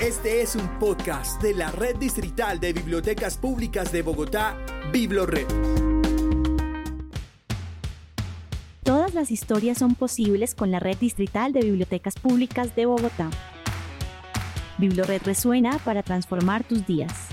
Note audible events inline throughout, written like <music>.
Este es un podcast de la Red Distrital de Bibliotecas Públicas de Bogotá, BibloRed. Todas las historias son posibles con la Red Distrital de Bibliotecas Públicas de Bogotá. BibloRed resuena para transformar tus días.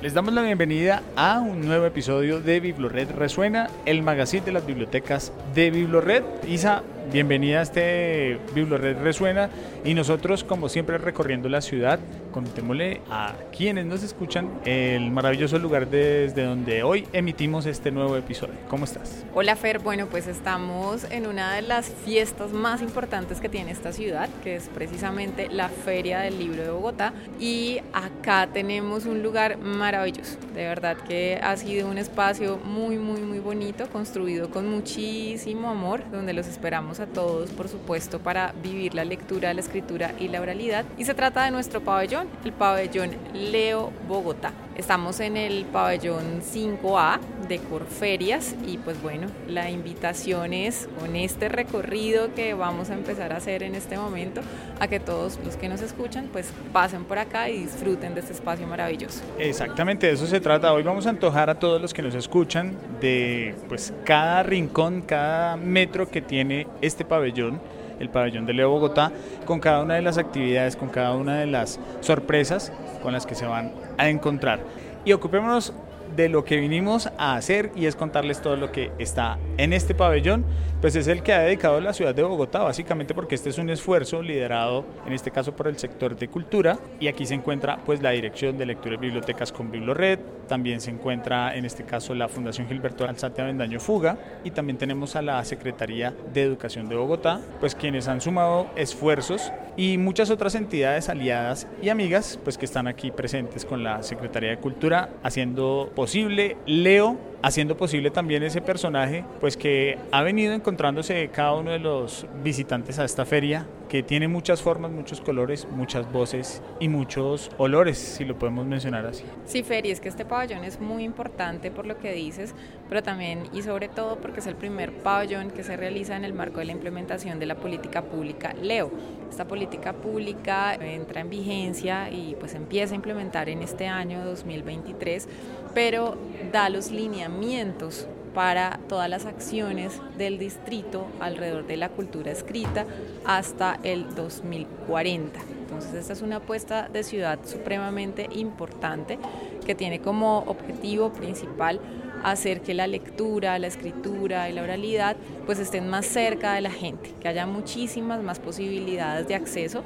Les damos la bienvenida a un nuevo episodio de BibloRed Resuena, el magazine de las bibliotecas de BibloRed. Isa, bienvenida a este BibloRed Resuena y nosotros como siempre recorriendo la ciudad, contémosle a quienes nos escuchan el maravilloso lugar desde donde hoy emitimos este nuevo episodio. ¿Cómo estás? Hola Fer, bueno pues estamos en una de las fiestas más importantes que tiene esta ciudad, que es precisamente la Feria del Libro de Bogotá y acá tenemos un lugar maravilloso, de verdad que ha sido un espacio muy muy muy bonito, construido con muchísimo amor, donde los esperamos a todos por supuesto para vivir la lectura, la escritura y la oralidad y se trata de nuestro pabellón el pabellón Leo Bogotá. Estamos en el pabellón 5A de Corferias y pues bueno, la invitación es con este recorrido que vamos a empezar a hacer en este momento a que todos los que nos escuchan pues pasen por acá y disfruten de este espacio maravilloso. Exactamente, de eso se trata. Hoy vamos a antojar a todos los que nos escuchan de pues cada rincón, cada metro que tiene este pabellón el pabellón de Leo Bogotá, con cada una de las actividades, con cada una de las sorpresas con las que se van a encontrar. Y ocupémonos de lo que vinimos a hacer y es contarles todo lo que está en este pabellón, pues es el que ha dedicado la ciudad de Bogotá, básicamente porque este es un esfuerzo liderado en este caso por el sector de cultura. Y aquí se encuentra pues la Dirección de Lectura y Bibliotecas con BibloRed, también se encuentra en este caso la Fundación Gilberto Alzate Avendaño Fuga. Y también tenemos a la Secretaría de Educación de Bogotá, pues quienes han sumado esfuerzos y muchas otras entidades aliadas y amigas pues que están aquí presentes con la Secretaría de Cultura haciendo posible Leo haciendo posible también ese personaje, pues que ha venido encontrándose cada uno de los visitantes a esta feria, que tiene muchas formas, muchos colores, muchas voces y muchos olores, si lo podemos mencionar así. Sí, Feri, es que este pabellón es muy importante por lo que dices, pero también y sobre todo porque es el primer pabellón que se realiza en el marco de la implementación de la política pública LEO. Esta política pública entra en vigencia y pues empieza a implementar en este año 2023, pero da los lineamientos para todas las acciones del distrito alrededor de la cultura escrita hasta el 2040. Entonces esta es una apuesta de ciudad supremamente importante que tiene como objetivo principal hacer que la lectura, la escritura y la oralidad pues estén más cerca de la gente, que haya muchísimas más posibilidades de acceso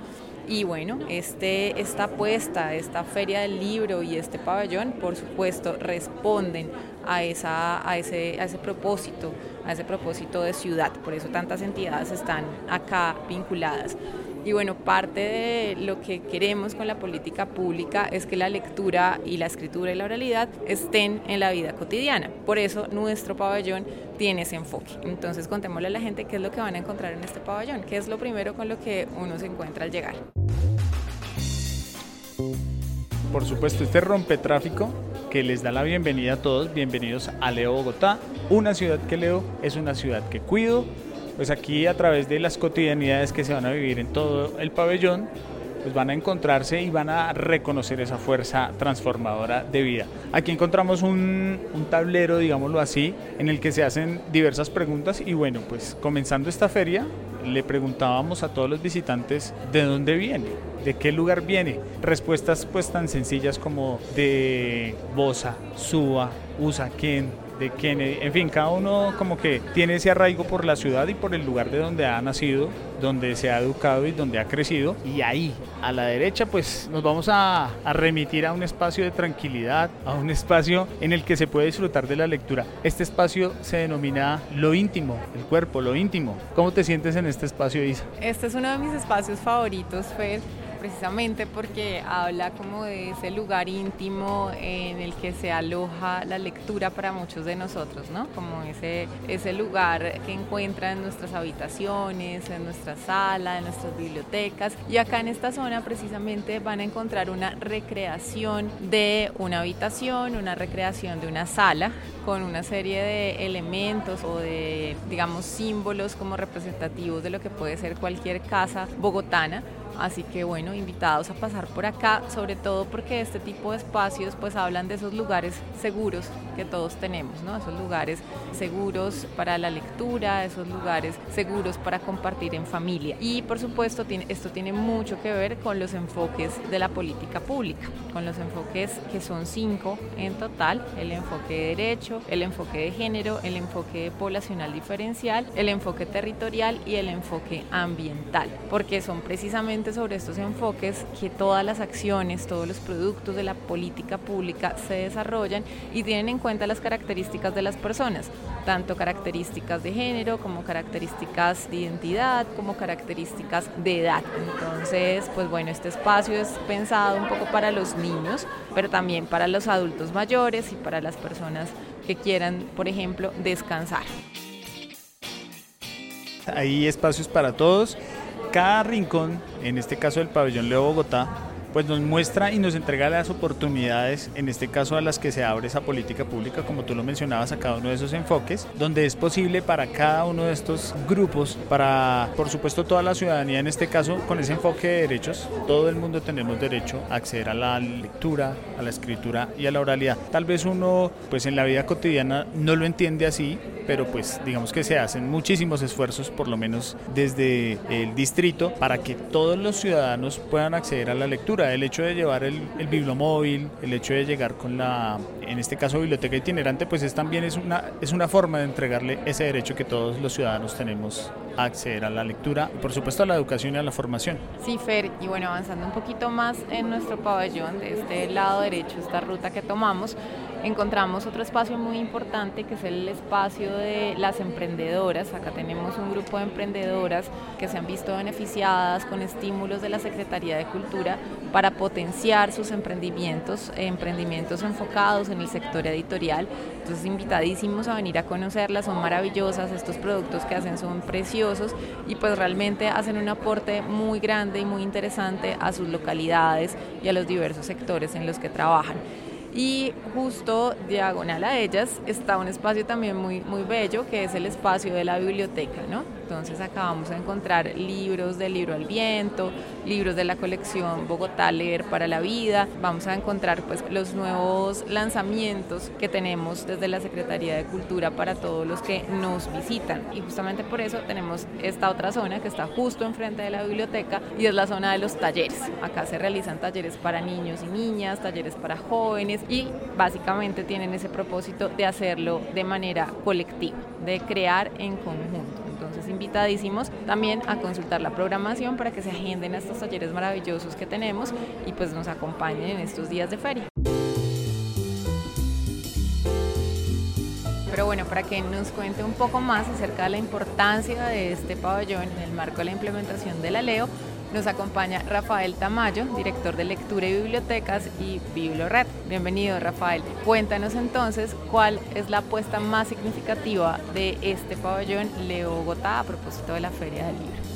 y bueno, este, esta apuesta, esta feria del libro y este pabellón, por supuesto, responden a, esa, a, ese, a ese propósito, a ese propósito de ciudad. Por eso tantas entidades están acá vinculadas. Y bueno, parte de lo que queremos con la política pública es que la lectura y la escritura y la oralidad estén en la vida cotidiana. Por eso nuestro pabellón tiene ese enfoque. Entonces contémosle a la gente qué es lo que van a encontrar en este pabellón, qué es lo primero con lo que uno se encuentra al llegar. Por supuesto, este rompetráfico que les da la bienvenida a todos, bienvenidos a Leo Bogotá, una ciudad que leo, es una ciudad que cuido, pues aquí a través de las cotidianidades que se van a vivir en todo el pabellón, pues van a encontrarse y van a reconocer esa fuerza transformadora de vida. Aquí encontramos un, un, tablero, digámoslo así, en el que se hacen diversas preguntas. Y bueno, pues comenzando esta feria, le preguntábamos a todos los visitantes de dónde viene, de qué lugar viene. Respuestas pues tan sencillas como de Bosa, Suba, Usaquén, de Kennedy, en fin, cada uno como que tiene ese arraigo por la ciudad y por el lugar de donde ha nacido, donde se ha educado y donde ha crecido. Y ahí, a la derecha, pues nos vamos a, a remitir a un espacio de tranquilidad, a un espacio en el que se puede disfrutar de la lectura. Este espacio se denomina lo íntimo, el cuerpo, lo íntimo. ¿Cómo te sientes en este espacio, Isa? Este es uno de mis espacios favoritos, Fer precisamente porque habla como de ese lugar íntimo en el que se aloja la lectura para muchos de nosotros, ¿no? Como ese, ese lugar que encuentra en nuestras habitaciones, en nuestra sala, en nuestras bibliotecas. Y acá en esta zona precisamente van a encontrar una recreación de una habitación, una recreación de una sala con una serie de elementos o de, digamos, símbolos como representativos de lo que puede ser cualquier casa bogotana Así que bueno, invitados a pasar por acá, sobre todo porque este tipo de espacios pues hablan de esos lugares seguros que todos tenemos, ¿no? Esos lugares seguros para la lectura, esos lugares seguros para compartir en familia. Y por supuesto, esto tiene mucho que ver con los enfoques de la política pública, con los enfoques que son cinco en total, el enfoque de derecho, el enfoque de género, el enfoque poblacional diferencial, el enfoque territorial y el enfoque ambiental, porque son precisamente sobre estos enfoques que todas las acciones, todos los productos de la política pública se desarrollan y tienen en cuenta las características de las personas, tanto características de género como características de identidad, como características de edad. Entonces, pues bueno, este espacio es pensado un poco para los niños, pero también para los adultos mayores y para las personas que quieran, por ejemplo, descansar. Hay espacios para todos. Cada rincón, en este caso del pabellón Leo Bogotá, pues nos muestra y nos entrega las oportunidades, en este caso a las que se abre esa política pública, como tú lo mencionabas, a cada uno de esos enfoques, donde es posible para cada uno de estos grupos, para por supuesto toda la ciudadanía, en este caso con ese enfoque de derechos, todo el mundo tenemos derecho a acceder a la lectura, a la escritura y a la oralidad. Tal vez uno pues en la vida cotidiana no lo entiende así, pero pues digamos que se hacen muchísimos esfuerzos, por lo menos desde el distrito, para que todos los ciudadanos puedan acceder a la lectura el hecho de llevar el, el bibliomóvil, el hecho de llegar con la, en este caso, biblioteca itinerante, pues es también es una, es una forma de entregarle ese derecho que todos los ciudadanos tenemos a acceder a la lectura y por supuesto a la educación y a la formación. Sí, Fer, y bueno, avanzando un poquito más en nuestro pabellón, de este lado derecho, esta ruta que tomamos, encontramos otro espacio muy importante que es el espacio de las emprendedoras. Acá tenemos un grupo de emprendedoras que se han visto beneficiadas con estímulos de la Secretaría de Cultura para potenciar sus emprendimientos, emprendimientos enfocados en el sector editorial. Entonces, invitadísimos a venir a conocerlas, son maravillosas, estos productos que hacen son preciosos y pues realmente hacen un aporte muy grande y muy interesante a sus localidades y a los diversos sectores en los que trabajan y justo diagonal a ellas está un espacio también muy, muy bello que es el espacio de la biblioteca, ¿no? Entonces acá vamos a encontrar libros del libro al viento, libros de la colección Bogotá Leer para la Vida, vamos a encontrar pues los nuevos lanzamientos que tenemos desde la Secretaría de Cultura para todos los que nos visitan y justamente por eso tenemos esta otra zona que está justo enfrente de la biblioteca y es la zona de los talleres. Acá se realizan talleres para niños y niñas, talleres para jóvenes y básicamente tienen ese propósito de hacerlo de manera colectiva, de crear en conjunto. Invitadísimos también a consultar la programación para que se agenden a estos talleres maravillosos que tenemos y pues nos acompañen en estos días de feria. Pero bueno, para que nos cuente un poco más acerca de la importancia de este pabellón en el marco de la implementación de la LEO, nos acompaña Rafael Tamayo, director de lectura y bibliotecas y BiblioRed. Bienvenido, Rafael. Cuéntanos entonces cuál es la apuesta más significativa de este pabellón Leo Bogotá a propósito de la Feria del Libro.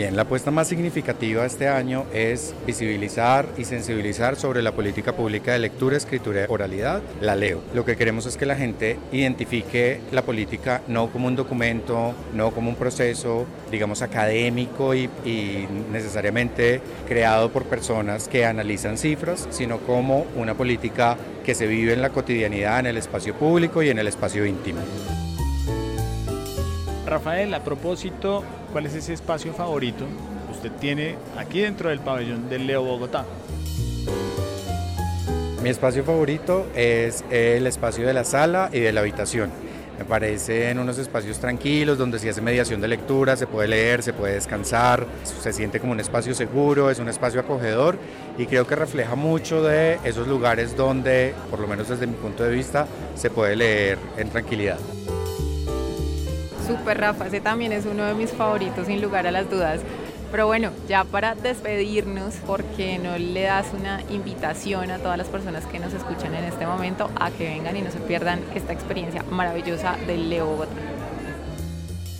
Bien, la apuesta más significativa este año es visibilizar y sensibilizar sobre la política pública de lectura, escritura y oralidad, la leo. Lo que queremos es que la gente identifique la política no como un documento, no como un proceso, digamos, académico y, y necesariamente creado por personas que analizan cifras, sino como una política que se vive en la cotidianidad, en el espacio público y en el espacio íntimo. Rafael, a propósito, ¿cuál es ese espacio favorito que usted tiene aquí dentro del pabellón del Leo Bogotá? Mi espacio favorito es el espacio de la sala y de la habitación. Me parecen unos espacios tranquilos donde se hace mediación de lectura, se puede leer, se puede descansar, se siente como un espacio seguro, es un espacio acogedor y creo que refleja mucho de esos lugares donde, por lo menos desde mi punto de vista, se puede leer en tranquilidad. Super Rafa, ese también es uno de mis favoritos sin lugar a las dudas. Pero bueno, ya para despedirnos, ¿por qué no le das una invitación a todas las personas que nos escuchan en este momento a que vengan y no se pierdan esta experiencia maravillosa del Leo Bogotá?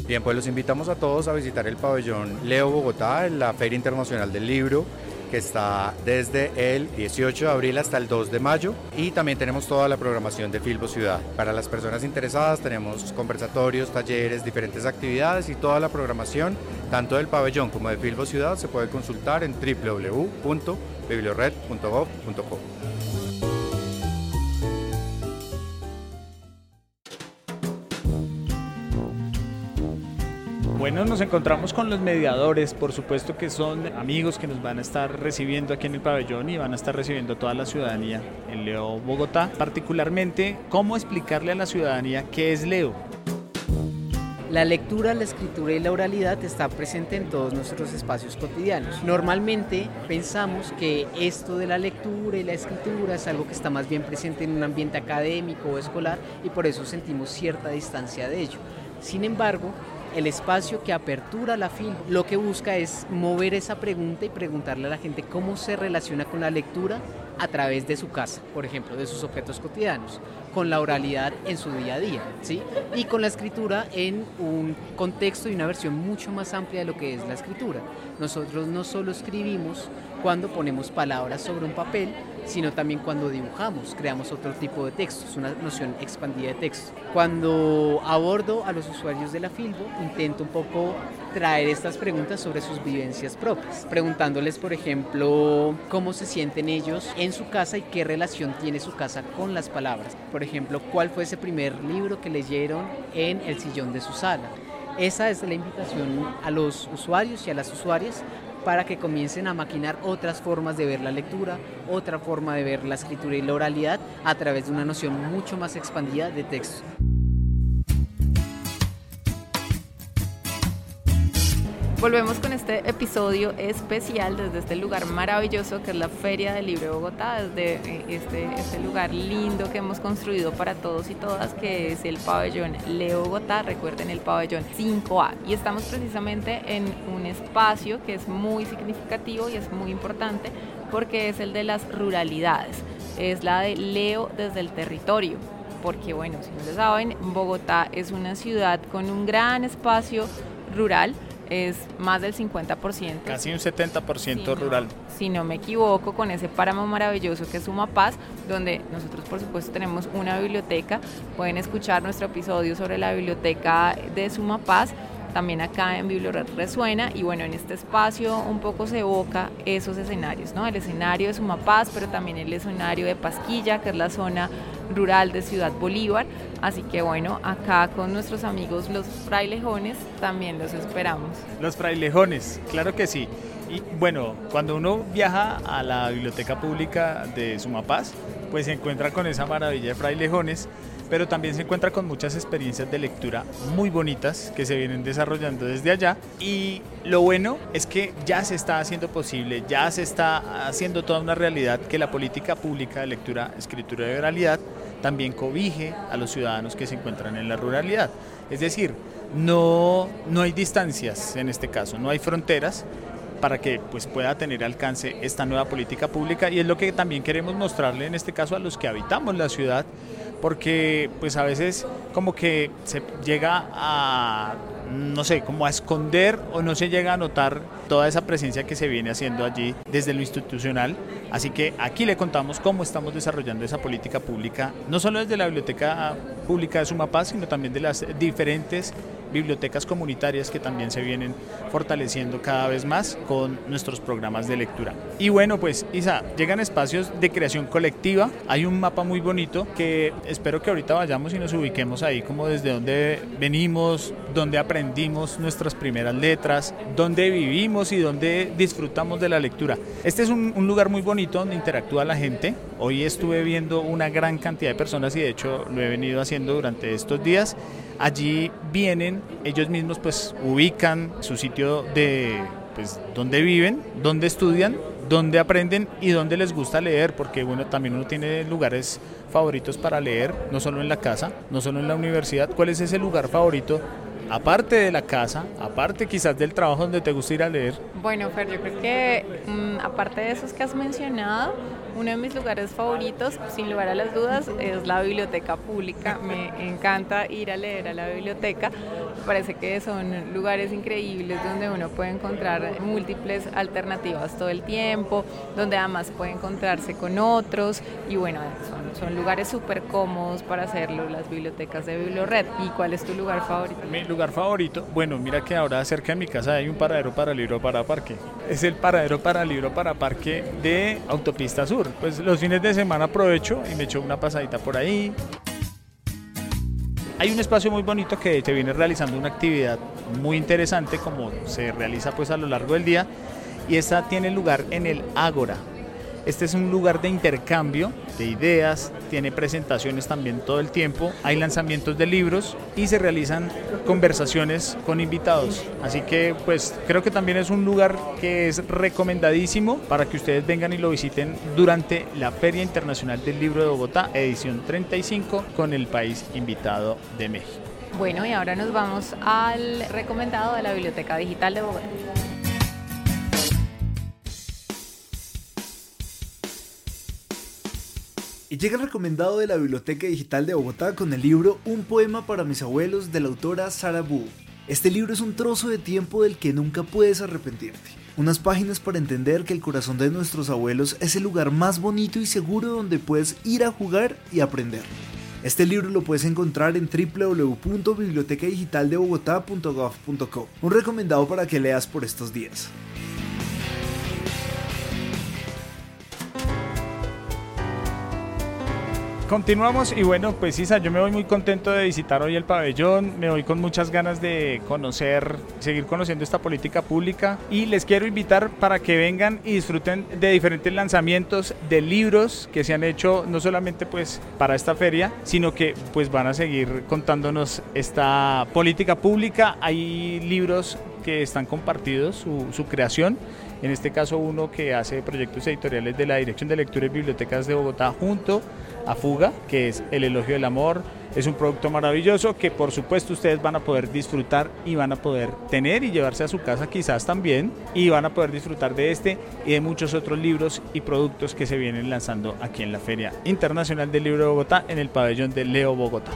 Bien, pues los invitamos a todos a visitar el pabellón Leo Bogotá, en la Feria Internacional del Libro. Que está desde el 18 de abril hasta el 2 de mayo y también tenemos toda la programación de Filbo Ciudad. Para las personas interesadas tenemos conversatorios, talleres, diferentes actividades y toda la programación tanto del pabellón como de Filbo Ciudad se puede consultar en www.bibliored.gov.co. Bueno, nos encontramos con los mediadores, por supuesto que son amigos que nos van a estar recibiendo aquí en el pabellón y van a estar recibiendo toda la ciudadanía en Leo Bogotá. Particularmente, ¿cómo explicarle a la ciudadanía qué es Leo? La lectura, la escritura y la oralidad está presente en todos nuestros espacios cotidianos. Normalmente pensamos que esto de la lectura y la escritura es algo que está más bien presente en un ambiente académico o escolar y por eso sentimos cierta distancia de ello. Sin embargo, el espacio que apertura la FIL lo que busca es mover esa pregunta y preguntarle a la gente cómo se relaciona con la lectura a través de su casa, por ejemplo, de sus objetos cotidianos, con la oralidad en su día a día, ¿sí? Y con la escritura en un contexto y una versión mucho más amplia de lo que es la escritura. Nosotros no solo escribimos cuando ponemos palabras sobre un papel, sino también cuando dibujamos, creamos otro tipo de textos, una noción expandida de texto. Cuando abordo a los usuarios de la Filbo, intento un poco traer estas preguntas sobre sus vivencias propias, preguntándoles, por ejemplo, cómo se sienten ellos en su casa y qué relación tiene su casa con las palabras. Por ejemplo, cuál fue ese primer libro que leyeron en el sillón de su sala. Esa es la invitación a los usuarios y a las usuarias para que comiencen a maquinar otras formas de ver la lectura, otra forma de ver la escritura y la oralidad a través de una noción mucho más expandida de texto. Volvemos con este episodio especial desde este lugar maravilloso que es la Feria del Libro de Bogotá, desde eh, este, este lugar lindo que hemos construido para todos y todas, que es el pabellón Leo Bogotá, recuerden el pabellón 5A. Y estamos precisamente en un espacio que es muy significativo y es muy importante porque es el de las ruralidades, es la de Leo desde el territorio porque bueno, si no lo saben, Bogotá es una ciudad con un gran espacio rural, es más del 50%. Casi un 70% rural. si no me equivoco, con ese páramo maravilloso que es Sumapaz, donde nosotros por supuesto tenemos una biblioteca. Pueden escuchar nuestro episodio sobre la biblioteca de Sumapaz también acá en Biblioret resuena y bueno, en este espacio un poco se evoca esos escenarios, ¿no? El escenario de Sumapaz, pero también el escenario de Pasquilla, que es la zona rural de Ciudad Bolívar. Así que bueno, acá con nuestros amigos los frailejones también los esperamos. Los frailejones, claro que sí. Y bueno, cuando uno viaja a la biblioteca pública de Sumapaz, pues se encuentra con esa maravilla de frailejones, pero también se encuentra con muchas experiencias de lectura muy bonitas que se vienen desarrollando desde allá. Y lo bueno es que ya se está haciendo posible, ya se está haciendo toda una realidad que la política pública de lectura, escritura y oralidad también cobije a los ciudadanos que se encuentran en la ruralidad. Es decir, no, no hay distancias en este caso, no hay fronteras para que pues, pueda tener alcance esta nueva política pública y es lo que también queremos mostrarle en este caso a los que habitamos la ciudad porque pues a veces como que se llega a no sé, como a esconder o no se llega a notar toda esa presencia que se viene haciendo allí desde lo institucional. Así que aquí le contamos cómo estamos desarrollando esa política pública, no solo desde la Biblioteca Pública de Sumapaz, sino también de las diferentes bibliotecas comunitarias que también se vienen fortaleciendo cada vez más con nuestros programas de lectura. Y bueno, pues Isa, llegan espacios de creación colectiva, hay un mapa muy bonito que espero que ahorita vayamos y nos ubiquemos ahí como desde donde venimos, donde aprendimos nuestras primeras letras, donde vivimos y donde disfrutamos de la lectura. Este es un, un lugar muy bonito donde interactúa la gente. Hoy estuve viendo una gran cantidad de personas y de hecho lo he venido haciendo durante estos días. Allí vienen, ellos mismos pues ubican su sitio de pues donde viven, donde estudian, donde aprenden y donde les gusta leer, porque bueno, también uno tiene lugares favoritos para leer, no solo en la casa, no solo en la universidad. ¿Cuál es ese lugar favorito aparte de la casa, aparte quizás del trabajo donde te gusta ir a leer? Bueno, Fer, yo creo que mm, aparte de esos que has mencionado, Uno de mis lugares favoritos, sin lugar a las dudas, es la biblioteca pública. Me encanta ir a leer a la biblioteca. Parece que son lugares increíbles donde uno puede encontrar múltiples alternativas todo el tiempo, donde además puede encontrarse con otros y bueno, son, son lugares súper cómodos para hacerlo, las bibliotecas de Bibliored. ¿Y cuál es tu lugar favorito? Mi lugar favorito, bueno, mira que ahora cerca de mi casa hay un paradero para libro para parque. Es el paradero para libro para parque de Autopista Sur. Pues los fines de semana aprovecho y me echo una pasadita por ahí. Hay un espacio muy bonito que se viene realizando una actividad muy interesante como se realiza pues a lo largo del día y esta tiene lugar en el Ágora. Este es un lugar de intercambio de ideas, tiene presentaciones también todo el tiempo, hay lanzamientos de libros y se realizan conversaciones con invitados. Así que pues creo que también es un lugar que es recomendadísimo para que ustedes vengan y lo visiten durante la Feria Internacional del Libro de Bogotá, edición 35, con el país invitado de México. Bueno, y ahora nos vamos al recomendado de la Biblioteca Digital de Bogotá. Y llega el recomendado de la Biblioteca Digital de Bogotá con el libro Un poema para mis abuelos de la autora Sara Bu. Este libro es un trozo de tiempo del que nunca puedes arrepentirte. Unas páginas para entender que el corazón de nuestros abuelos es el lugar más bonito y seguro donde puedes ir a jugar y aprender. Este libro lo puedes encontrar en www.bibliotecadigitaldebogotá.gov.co. Un recomendado para que leas por estos días. Continuamos y bueno, pues Isa, yo me voy muy contento de visitar hoy el pabellón, me voy con muchas ganas de conocer, seguir conociendo esta política pública y les quiero invitar para que vengan y disfruten de diferentes lanzamientos de libros que se han hecho no solamente pues para esta feria, sino que pues van a seguir contándonos esta política pública. Hay libros que están compartidos, su, su creación en este caso uno que hace proyectos editoriales de la Dirección de Lectura y Bibliotecas de Bogotá junto a Fuga, que es El Elogio del Amor. Es un producto maravilloso que por supuesto ustedes van a poder disfrutar y van a poder tener y llevarse a su casa quizás también y van a poder disfrutar de este y de muchos otros libros y productos que se vienen lanzando aquí en la Feria Internacional del Libro de Bogotá en el pabellón de Leo Bogotá.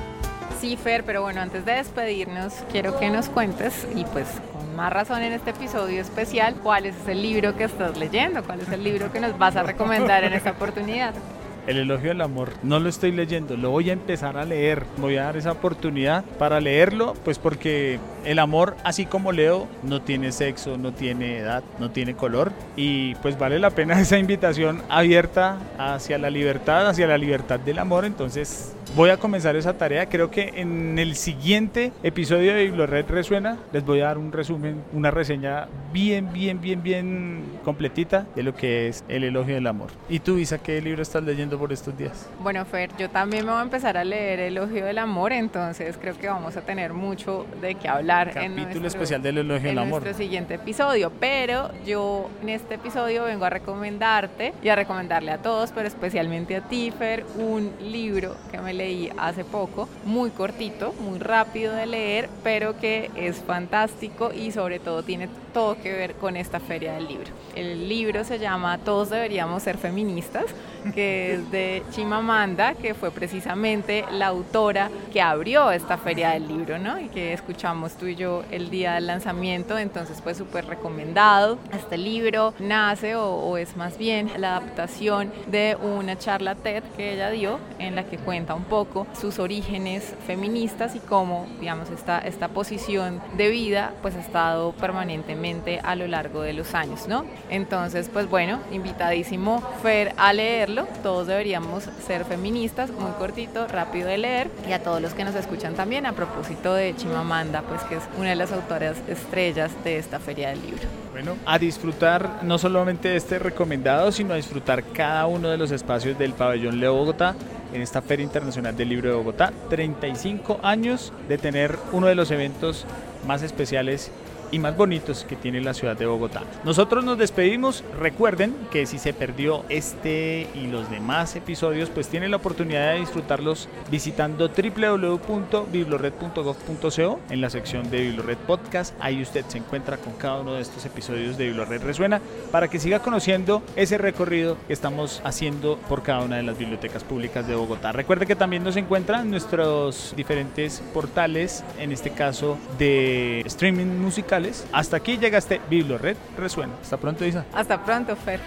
Sí, Fer, pero bueno, antes de despedirnos, quiero que nos cuentes y pues más razón en este episodio especial, cuál es el libro que estás leyendo, cuál es el libro que nos vas a recomendar en esta oportunidad. El elogio del amor. No lo estoy leyendo, lo voy a empezar a leer. Voy a dar esa oportunidad para leerlo, pues porque el amor, así como leo, no tiene sexo, no tiene edad, no tiene color. Y pues vale la pena <laughs> esa invitación abierta hacia la libertad, hacia la libertad del amor. Entonces voy a comenzar esa tarea. Creo que en el siguiente episodio de Biblored Resuena les voy a dar un resumen, una reseña bien, bien, bien, bien completita de lo que es el elogio del amor. ¿Y tú, Isa, qué libro estás leyendo por estos días? Bueno, Fer, yo también me voy a empezar a leer el elogio del amor, entonces creo que vamos a tener mucho de qué hablar Capítulo en nuestro, especial del elogio en del amor. nuestro siguiente episodio. Pero yo en este episodio vengo a recomendarte y a recomendarle a todos, pero especialmente a ti, Fer, un libro que me leí hace poco, muy cortito, muy rápido de leer, pero que es fantástico y sobre todo tiene todo que ver con esta feria del libro. El libro se llama Todos deberíamos ser feministas, que es de Chimamanda, que fue precisamente la autora que abrió esta feria del libro, ¿no? Y que escuchamos tú y yo el día del lanzamiento, entonces pues súper recomendado. Este libro nace o, o es más bien la adaptación de una charla TED que ella dio en la que cuenta un poco sus orígenes feministas y cómo, digamos, esta, esta posición de vida pues ha estado permanentemente a lo largo de los años, ¿no? Entonces, pues bueno, invitadísimo Fer a leerlo, todos deberíamos ser feministas, muy cortito, rápido de leer, y a todos los que nos escuchan también a propósito de Chimamanda, pues que es una de las autoras estrellas de esta feria del libro. Bueno, a disfrutar no solamente este recomendado, sino a disfrutar cada uno de los espacios del pabellón Leo Bogotá en esta Feria Internacional del Libro de Bogotá. 35 años de tener uno de los eventos más especiales y más bonitos que tiene la ciudad de Bogotá. Nosotros nos despedimos. Recuerden que si se perdió este y los demás episodios, pues tienen la oportunidad de disfrutarlos visitando www.biblored.gov.co en la sección de Biblored Podcast. Ahí usted se encuentra con cada uno de estos episodios de Biblored Resuena para que siga conociendo ese recorrido que estamos haciendo por cada una de las bibliotecas públicas de Bogotá. Recuerde que también nos encuentran nuestros diferentes portales, en este caso de streaming Hasta aquí llega este Biblored Resuena. Hasta pronto, Isa. Hasta pronto, Fer.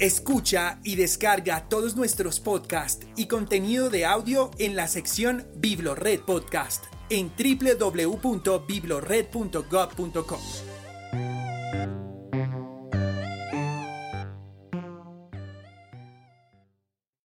Escucha y descarga todos nuestros podcasts y contenido de audio en la sección Biblored Podcast en www.biblored.gov.com.